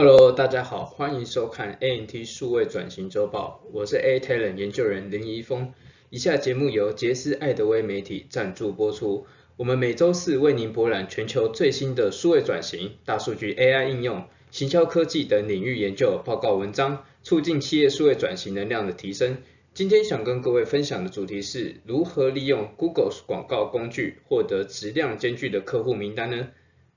Hello，大家好，欢迎收看 ANT 数位转型周报，我是 A Talent 研究员林怡峰。以下节目由杰斯艾德威媒体赞助播出。我们每周四为您博览全球最新的数位转型、大数据、AI 应用、行销科技等领域研究报告文章，促进企业数位转型能量的提升。今天想跟各位分享的主题是如何利用 Google 广告工具获得质量兼具的客户名单呢？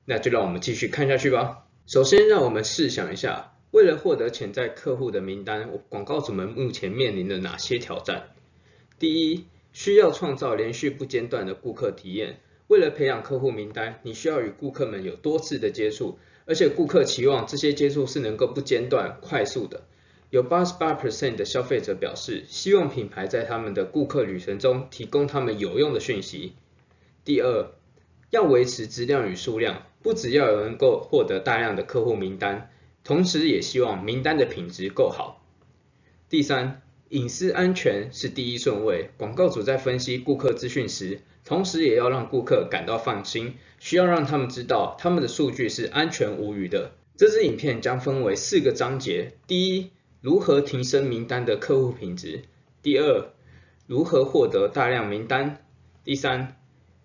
那就让我们继续看下去吧。首先，让我们试想一下，为了获得潜在客户的名单，广告主们目前面临的哪些挑战？第一，需要创造连续不间断的顾客体验。为了培养客户名单，你需要与顾客们有多次的接触，而且顾客期望这些接触是能够不间断、快速的。有88%的消费者表示，希望品牌在他们的顾客旅程中提供他们有用的讯息。第二，要维持质量与数量。不只要有能够获得大量的客户名单，同时也希望名单的品质够好。第三，隐私安全是第一顺位。广告主在分析顾客资讯时，同时也要让顾客感到放心，需要让他们知道他们的数据是安全无虞的。这支影片将分为四个章节：第一，如何提升名单的客户品质；第二，如何获得大量名单；第三，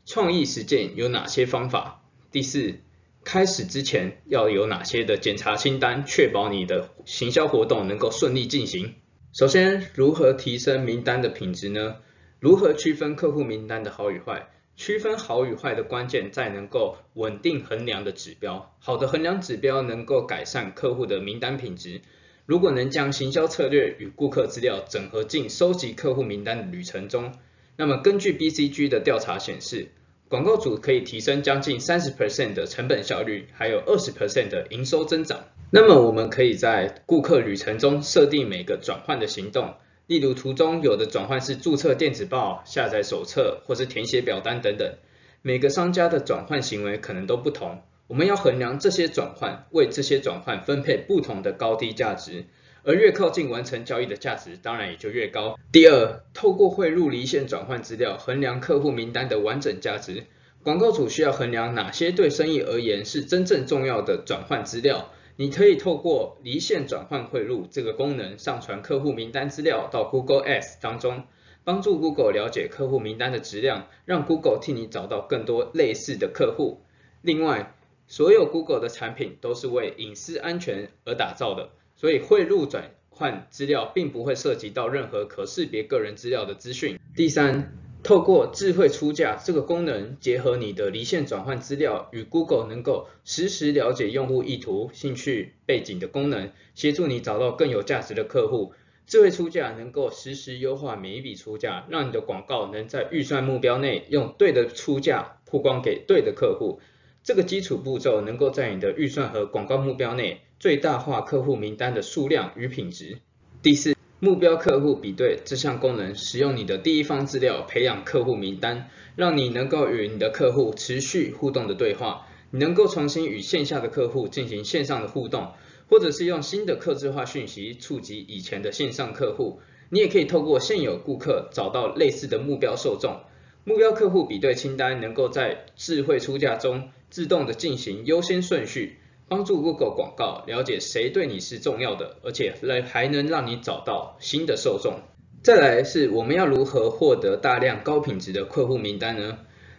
创意实践有哪些方法；第四。开始之前要有哪些的检查清单，确保你的行销活动能够顺利进行。首先，如何提升名单的品质呢？如何区分客户名单的好与坏？区分好与坏的关键在能够稳定衡量的指标。好的衡量指标能够改善客户的名单品质。如果能将行销策略与顾客资料整合进收集客户名单的旅程中，那么根据 BCG 的调查显示。广告主可以提升将近三十 percent 的成本效率，还有二十 percent 的营收增长。那么我们可以在顾客旅程中设定每个转换的行动，例如图中有的转换是注册电子报、下载手册或是填写表单等等。每个商家的转换行为可能都不同，我们要衡量这些转换，为这些转换分配不同的高低价值。而越靠近完成交易的价值，当然也就越高。第二，透过汇入离线转换资料，衡量客户名单的完整价值。广告主需要衡量哪些对生意而言是真正重要的转换资料。你可以透过离线转换汇入这个功能，上传客户名单资料到 Google Ads 当中，帮助 Google 了解客户名单的质量，让 Google 替你找到更多类似的客户。另外，所有 Google 的产品都是为隐私安全而打造的。所以汇入转换资料并不会涉及到任何可识别个人资料的资讯。第三，透过智慧出价这个功能，结合你的离线转换资料与 Google 能够实时了解用户意图、兴趣背景的功能，协助你找到更有价值的客户。智慧出价能够实时优化每一笔出价，让你的广告能在预算目标内用对的出价曝光给对的客户。这个基础步骤能够在你的预算和广告目标内。最大化客户名单的数量与品质。第四，目标客户比对这项功能，使用你的第一方资料培养客户名单，让你能够与你的客户持续互动的对话。你能够重新与线下的客户进行线上的互动，或者是用新的客制化讯息触及以前的线上客户。你也可以透过现有顾客找到类似的目标受众。目标客户比对清单能够在智慧出价中自动的进行优先顺序。帮助 Google 广告了解谁对你是重要的，而且来还能让你找到新的受众。再来是我们要如何获得大量高品质的客户名单呢？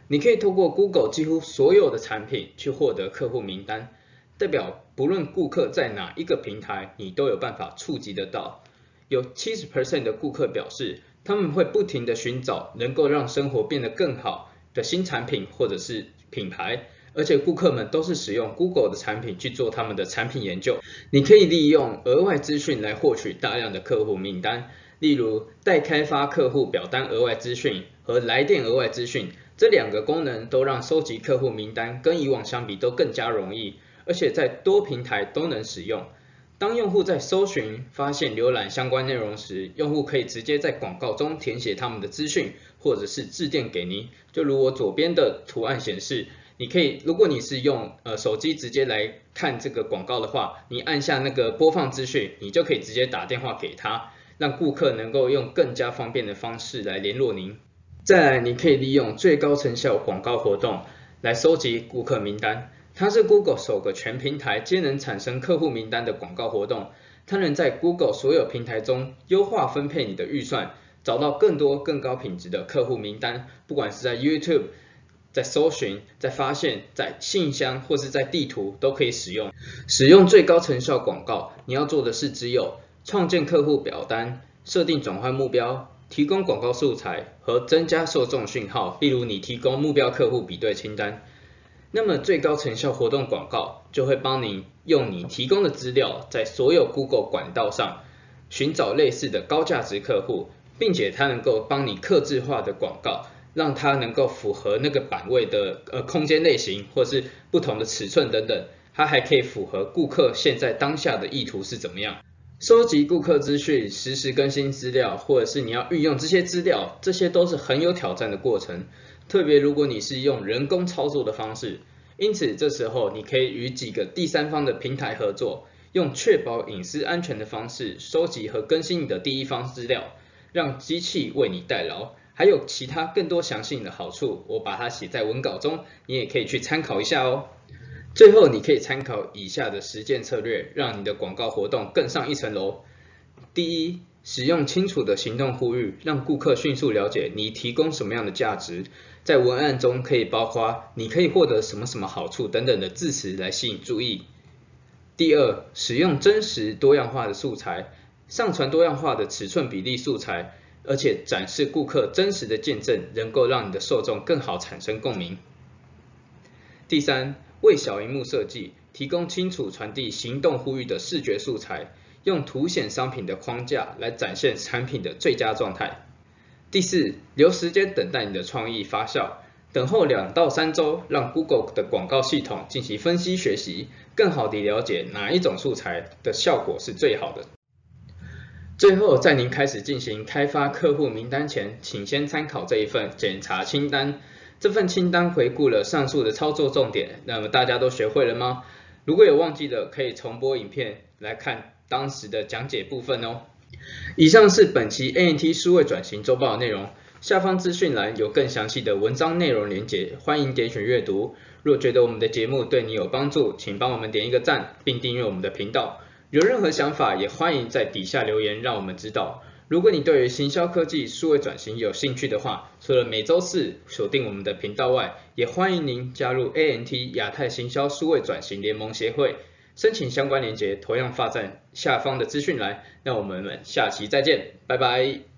你可以透过 Google 几乎所有的产品去获得客户名单，代表不论顾客在哪一个平台，你都有办法触及得到。有70%的顾客表示，他们会不停的寻找能够让生活变得更好的新产品或者是品牌。而且顾客们都是使用 Google 的产品去做他们的产品研究。你可以利用额外资讯来获取大量的客户名单，例如待开发客户表单额外资讯和来电额外资讯，这两个功能都让收集客户名单跟以往相比都更加容易，而且在多平台都能使用。当用户在搜寻、发现、浏览相关内容时，用户可以直接在广告中填写他们的资讯，或者是致电给您。就如我左边的图案显示。你可以，如果你是用呃手机直接来看这个广告的话，你按下那个播放资讯，你就可以直接打电话给他，让顾客能够用更加方便的方式来联络您。再来，你可以利用最高成效广告活动来收集顾客名单，它是 Google 首个全平台皆能产生客户名单的广告活动。它能在 Google 所有平台中优化分配你的预算，找到更多更高品质的客户名单。不管是在 YouTube、在搜寻、在发现、在信箱或是在地图都可以使用。使用最高成效广告，你要做的是只有创建客户表单、设定转换目标、提供广告素材和增加受众讯号。例如，你提供目标客户比对清单。那么最高成效活动广告就会帮你用你提供的资料，在所有 Google 管道上寻找类似的高价值客户，并且它能够帮你克制化的广告，让它能够符合那个版位的呃空间类型，或是不同的尺寸等等。它还可以符合顾客现在当下的意图是怎么样，收集顾客资讯，实时更新资料，或者是你要运用这些资料，这些都是很有挑战的过程。特别如果你是用人工操作的方式，因此这时候你可以与几个第三方的平台合作，用确保隐私安全的方式收集和更新你的第一方资料，让机器为你代劳。还有其他更多详细的好处，我把它写在文稿中，你也可以去参考一下哦。最后你可以参考以下的实践策略，让你的广告活动更上一层楼。第一，使用清楚的行动呼吁，让顾客迅速了解你提供什么样的价值。在文案中可以包括你可以获得什么什么好处等等的字词来吸引注意。第二，使用真实多样化的素材，上传多样化的尺寸比例素材，而且展示顾客真实的见证，能够让你的受众更好产生共鸣。第三，为小荧幕设计提供清楚传递行动呼吁的视觉素材，用凸显商品的框架来展现产品的最佳状态。第四，留时间等待你的创意发酵，等候两到三周，让 Google 的广告系统进行分析学习，更好地了解哪一种素材的效果是最好的。最后，在您开始进行开发客户名单前，请先参考这一份检查清单。这份清单回顾了上述的操作重点，那么大家都学会了吗？如果有忘记的，可以重播影片来看当时的讲解部分哦。以上是本期 ANT 数位转型周报的内容，下方资讯栏有更详细的文章内容连结，欢迎点选阅读。若觉得我们的节目对你有帮助，请帮我们点一个赞，并订阅我们的频道。有任何想法，也欢迎在底下留言，让我们知道。如果你对于行销科技、数位转型有兴趣的话，除了每周四锁定我们的频道外，也欢迎您加入 ANT 亚太行销数位转型联盟协会。申请相关链接同样发在下方的资讯栏，那我们下期再见，拜拜。